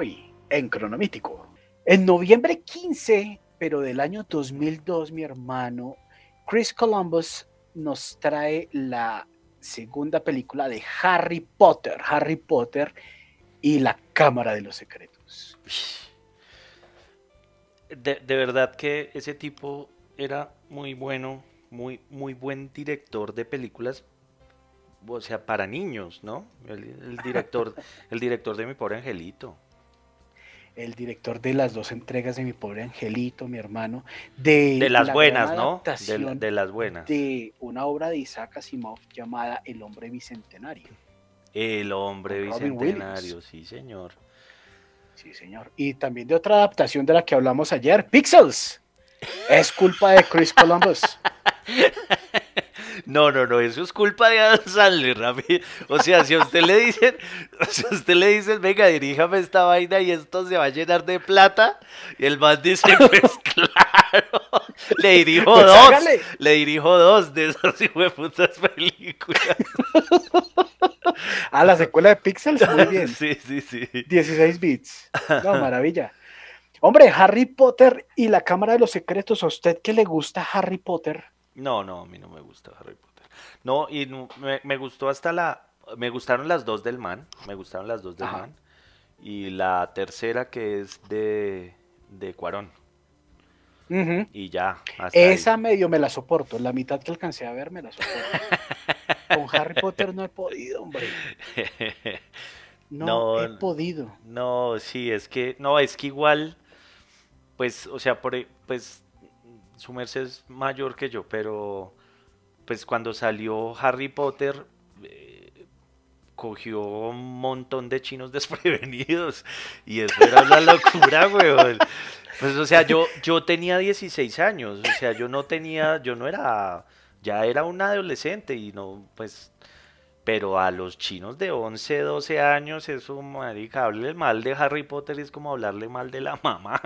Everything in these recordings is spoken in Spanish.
hoy en Cronomítico. En noviembre 15, pero del año 2002, mi hermano, Chris Columbus nos trae la segunda película de Harry Potter, Harry Potter y la Cámara de los Secretos. De, de verdad que ese tipo era muy bueno, muy, muy buen director de películas, o sea, para niños, ¿no? El, el director, el director de Mi Pobre Angelito. El director de las dos entregas de Mi Pobre Angelito, mi hermano. De, De las la buenas, ¿no? De, de las buenas. de una obra de Isaac Asimov llamada El Hombre Bicentenario. El hombre bicentenario, sí, señor. Sí, señor. Y también de otra adaptación de la que hablamos ayer, Pixels. Es culpa de Chris Columbus. No, no, no, eso es culpa de Adam Sandler, Rami. O sea, si a usted le dicen, si a usted le dicen, venga, diríjame esta vaina y esto se va a llenar de plata, y el man dice, pues claro, le dirijo Pues dos, hágale. le dirijo dos de esas putas películas. Ah, la secuela de Pixels, muy bien. Sí, sí, sí. 16 bits. No, maravilla. Hombre, Harry Potter y la Cámara de los Secretos. ¿A usted que le gusta Harry Potter? No, no, a mí no me gusta Harry Potter. No, y me, me gustó hasta la... Me gustaron las dos del man, me gustaron las dos del Ajá. man. Y la tercera que es de, de Cuarón. Y ya, hasta ahí. Esa medio me la soporto. La mitad que alcancé a ver me la soporto. Con Harry Potter no he podido, hombre. No, No, he podido. No, sí, es que, no, es que igual, pues, o sea, por, e- pues, su merced es mayor que yo, pero, pues, cuando salió Harry Potter, eh, cogió un montón de chinos desprevenidos, y eso era una locura, weón. Pues, o sea, yo, yo tenía 16 años, o sea, yo no tenía, yo no era, ya era un adolescente, y no, pues, pero a los chinos de 11, 12 años, eso, marica, hablarle mal de Harry Potter es como hablarle mal de la mamá.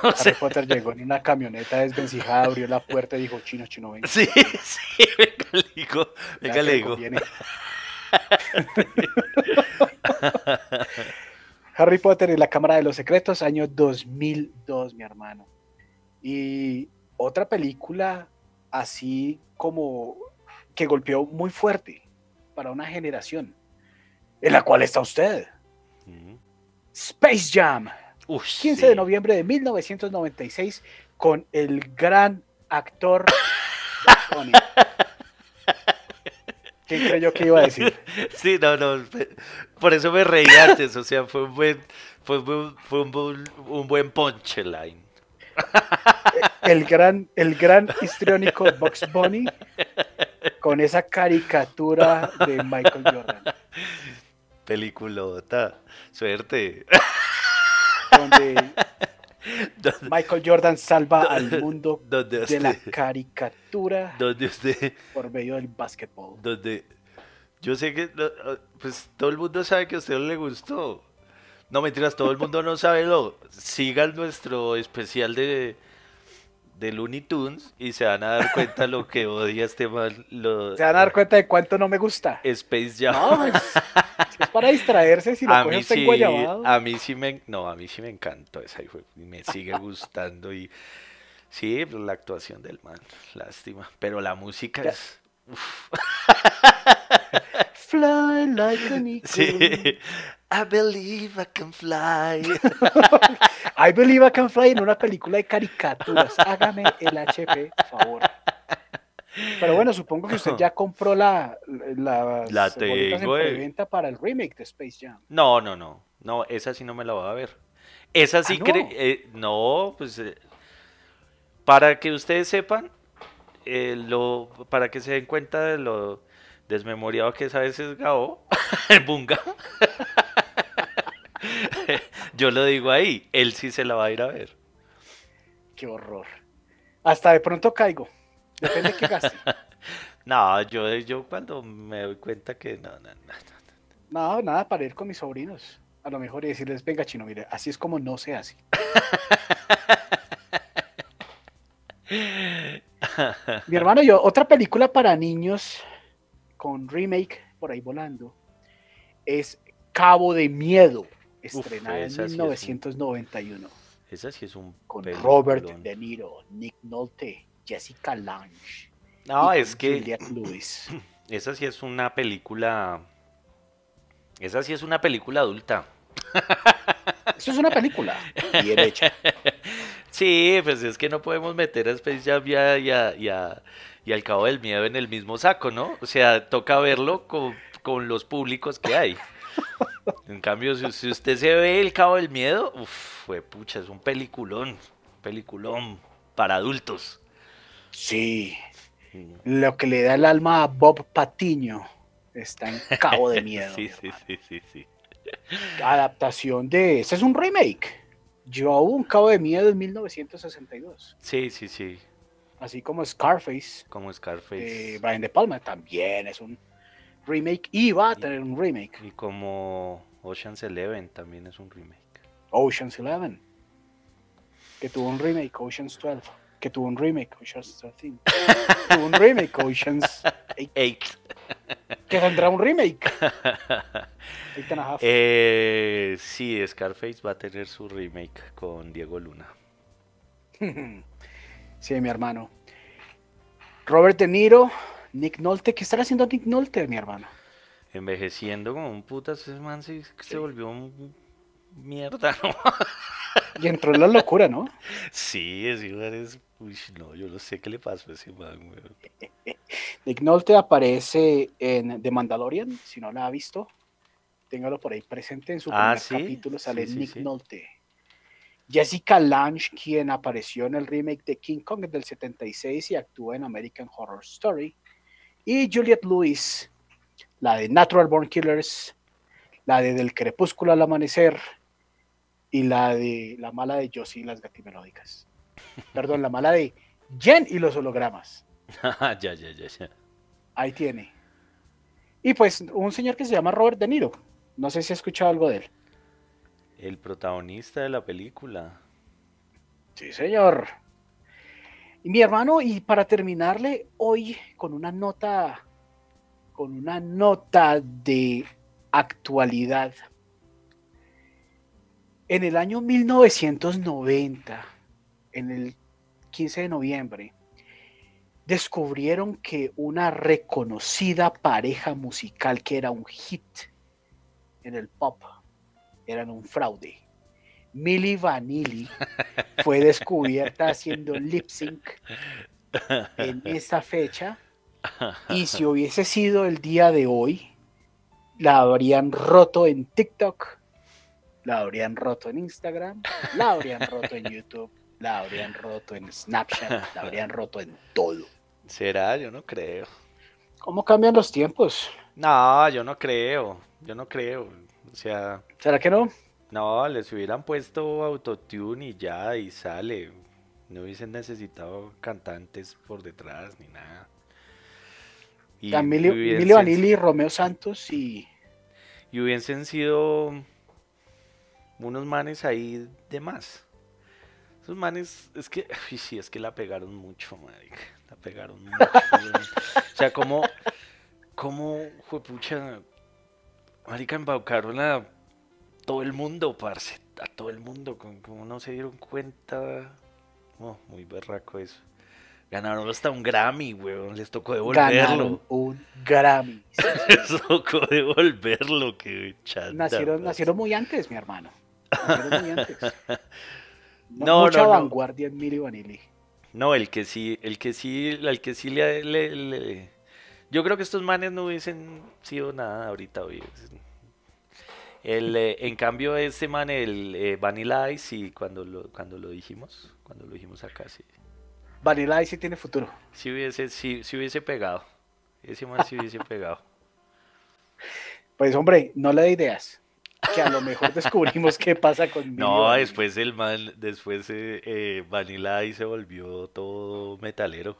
O Harry sea, Potter llegó en una camioneta desvencijada, abrió la puerta y dijo, chino, chino, venga. sí, sí, venga, le digo, venga, le digo. conviene". Harry Potter y la Cámara de los Secretos, año 2002, mi hermano. Y otra película así como que golpeó muy fuerte para una generación, en la cual está usted. Mm. Space Jam, Uy, 15 sí. de noviembre de 1996, con el gran actor. Tony. ¿Quién creyó que iba a decir? Sí, no, no, pe- por eso me reí antes, o sea, fue un buen, fue un buen, fue un buen, un buen punchline. El gran, el gran histriónico Bugs Bunny con esa caricatura de Michael Jordan, Peliculota, suerte. donde Michael Jordan salva al mundo de la caricatura usted, por medio del básquetbol. donde yo sé que no, pues todo el mundo sabe que a usted le gustó. No mentiras, todo el mundo no sabe lo. Sigan nuestro especial de de Looney Tunes y se van a dar cuenta lo que odia este man, lo, Se van a dar cuenta de cuánto no me gusta. Space Jam. No, pues, es para distraerse si lo a mí sí, a mí sí me, no, a mí sí me encantó esa me sigue gustando y sí, pues, la actuación del man, lástima, pero la música Ya. es Fly like an eagle. sí. I believe I can fly. I Believe I Can Fly en una película de caricaturas. Hágame el HP, por favor. Pero bueno, supongo que usted ya compró la, la, La en tengo, eh. preventa para el remake de Space Jam. No, no, no, no, esa sí no me la voy a ver. Esa sí ¿no? cre- eh, no, pues eh, para que ustedes sepan, eh, lo, para que se den cuenta de lo desmemoriado que es a veces Gao, el Bunga. Yo lo digo ahí, él sí se la va a ir a ver. Qué horror. Hasta de pronto caigo. Depende de qué gaste. No, yo, yo cuando me doy cuenta que no, no, no. No, nada para ir con mis sobrinos. A lo mejor y decirles, venga chino, mire, así es como no se hace. Mi hermano yo, otra película para niños con remake por ahí volando es Cabo de Miedo. Estrenada en esa sí es un- 1991, Esa sí es un con. Robert De Niro, Nick Nolte, Jessica Lange. No, y es que Juliette Lewis. esa sí es una película. Esa sí es una película adulta. Eso es una película bien hecha. Sí, pues es que no podemos meter a Space Jam y, a- y a- y a- y al Cabo del Miedo en el mismo saco, ¿no? O sea, toca verlo con, con los públicos que hay. En cambio, si, si usted se ve el Cabo del Miedo, uff, fue pucha, es un peliculón, peliculón para adultos. Sí, lo que le da el alma a Bob Patiño está en Cabo de Miedo. Sí, sí, sí, sí, sí. Adaptación de. Ese es un remake. Yo un Cabo de Miedo en 1962. Sí, sí, sí, Así como Scarface como Scarface. Brian De Palma también es un remake y va a tener un remake. Y como Ocean's Eleven también es un remake. Ocean's Eleven, que tuvo un remake, Ocean's 12, que tuvo un remake, Ocean's 13, tuvo un remake, Ocean's 8, Eight. que tendrá un remake. Eight and a half. Eh, sí, Scarface va a tener su remake con Diego Luna. Sí, mi hermano. Robert De Niro, Nick Nolte, ¿qué estará haciendo Nick Nolte, mi hermano? Envejeciendo como un putas, ese man se, se volvió un mierda, ¿no? Y entró en la locura, ¿no? Sí, ese man es... Uy, no, yo no sé qué le pasó a ese man, weón. Nick Nolte aparece en The Mandalorian, si no la ha visto, téngalo por ahí presente en su Ah, primer ¿sí? capítulo, sale Sí, sí, Nick sí. Nolte. Jessica Lange, quien apareció en el remake de King Kong del 76 y actúa en American Horror Story. Y Juliette Lewis, la de Natural Born Killers, la de Del Crepúsculo al Amanecer y la de la mala de Josie y las gatimelódicas. Perdón, la mala de Jen y los hologramas. ya, ya, ya, ya. Ahí tiene. Y pues un señor que se llama Robert De Niro. No sé si ha escuchado algo de él. El protagonista de la película. Sí, señor. Y mi hermano, y para terminarle hoy con una nota, con una nota de actualidad. En el año 1990, en el 15 de noviembre, descubrieron que una reconocida pareja musical que era un hit en el pop eran un fraude. Milli Vanilli fue descubierta haciendo lip sync en esa fecha y si hubiese sido el día de hoy, la habrían roto en TikTok, la habrían roto en Instagram, la habrían roto en YouTube, la habrían roto en Snapchat, la habrían roto en todo. ¿Será? Yo no creo. ¿Cómo cambian los tiempos? No, yo no creo. Yo no creo. O sea, ¿Será que no? No, les hubieran puesto autotune y ya, y sale. No hubiesen necesitado cantantes por detrás ni nada. Y, Vanilli, Romeo Santos y y hubiesen sido unos manes ahí de más. Esos manes, es que, uy, sí, es que la pegaron mucho, marica. La pegaron mucho. o sea, como, como, juepucha, marica, embaucaron a todo el mundo, parce. A todo el mundo, como, no se dieron cuenta. Oh, muy berraco eso. Ganaron hasta un Grammy, weón. Les tocó devolverlo. ganaron un Grammy. Les tocó devolverlo, que chanda. Nacieron, nacieron muy antes, mi hermano. Nacieron muy antes. No, No, mucha no, no. vanguardia en Milli Vanilli. No, el que sí, el que sí, el que sí le, le- le- Yo creo que estos manes no hubiesen sido nada ahorita hoy. El, eh, en cambio, ese man, el eh, Vanilla Ice, sí, cuando lo, cuando lo dijimos, cuando lo dijimos acá, sí. Vanilla Ice sí tiene futuro. Sí hubiese, sí hubiese pegado. Ese man sí hubiese pegado. Pues hombre, no le dé ideas. Que a lo mejor descubrimos qué pasa con No, después el man, después eh, Vanilla Ice se volvió todo metalero.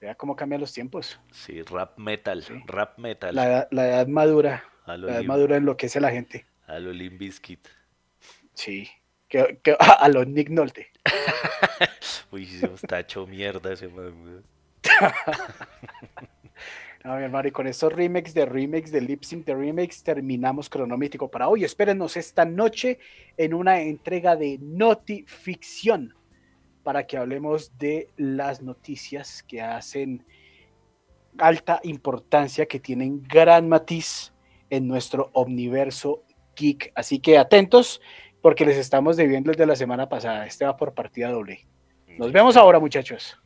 Vea cómo cambian los tiempos. Sí, rap metal, Sí. rap metal. La, la edad madura. A lo madura enloquece a la gente. a lo Limp Bizkit. Sí. Que, que- a los Nick Nolte. Uy, se está hecho mierda ese man, weón. A ver, Mario, con estos remakes de remakes de lip sync de remakes terminamos cronómítico para hoy. Espérenos esta noche en una entrega de Notificción para que hablemos de las noticias que hacen alta importancia, que tienen gran matiz en nuestro omniverso geek. Así que atentos porque les estamos debiendo el de la semana pasada. Este va por partida doble. Nos vemos ahora, muchachos.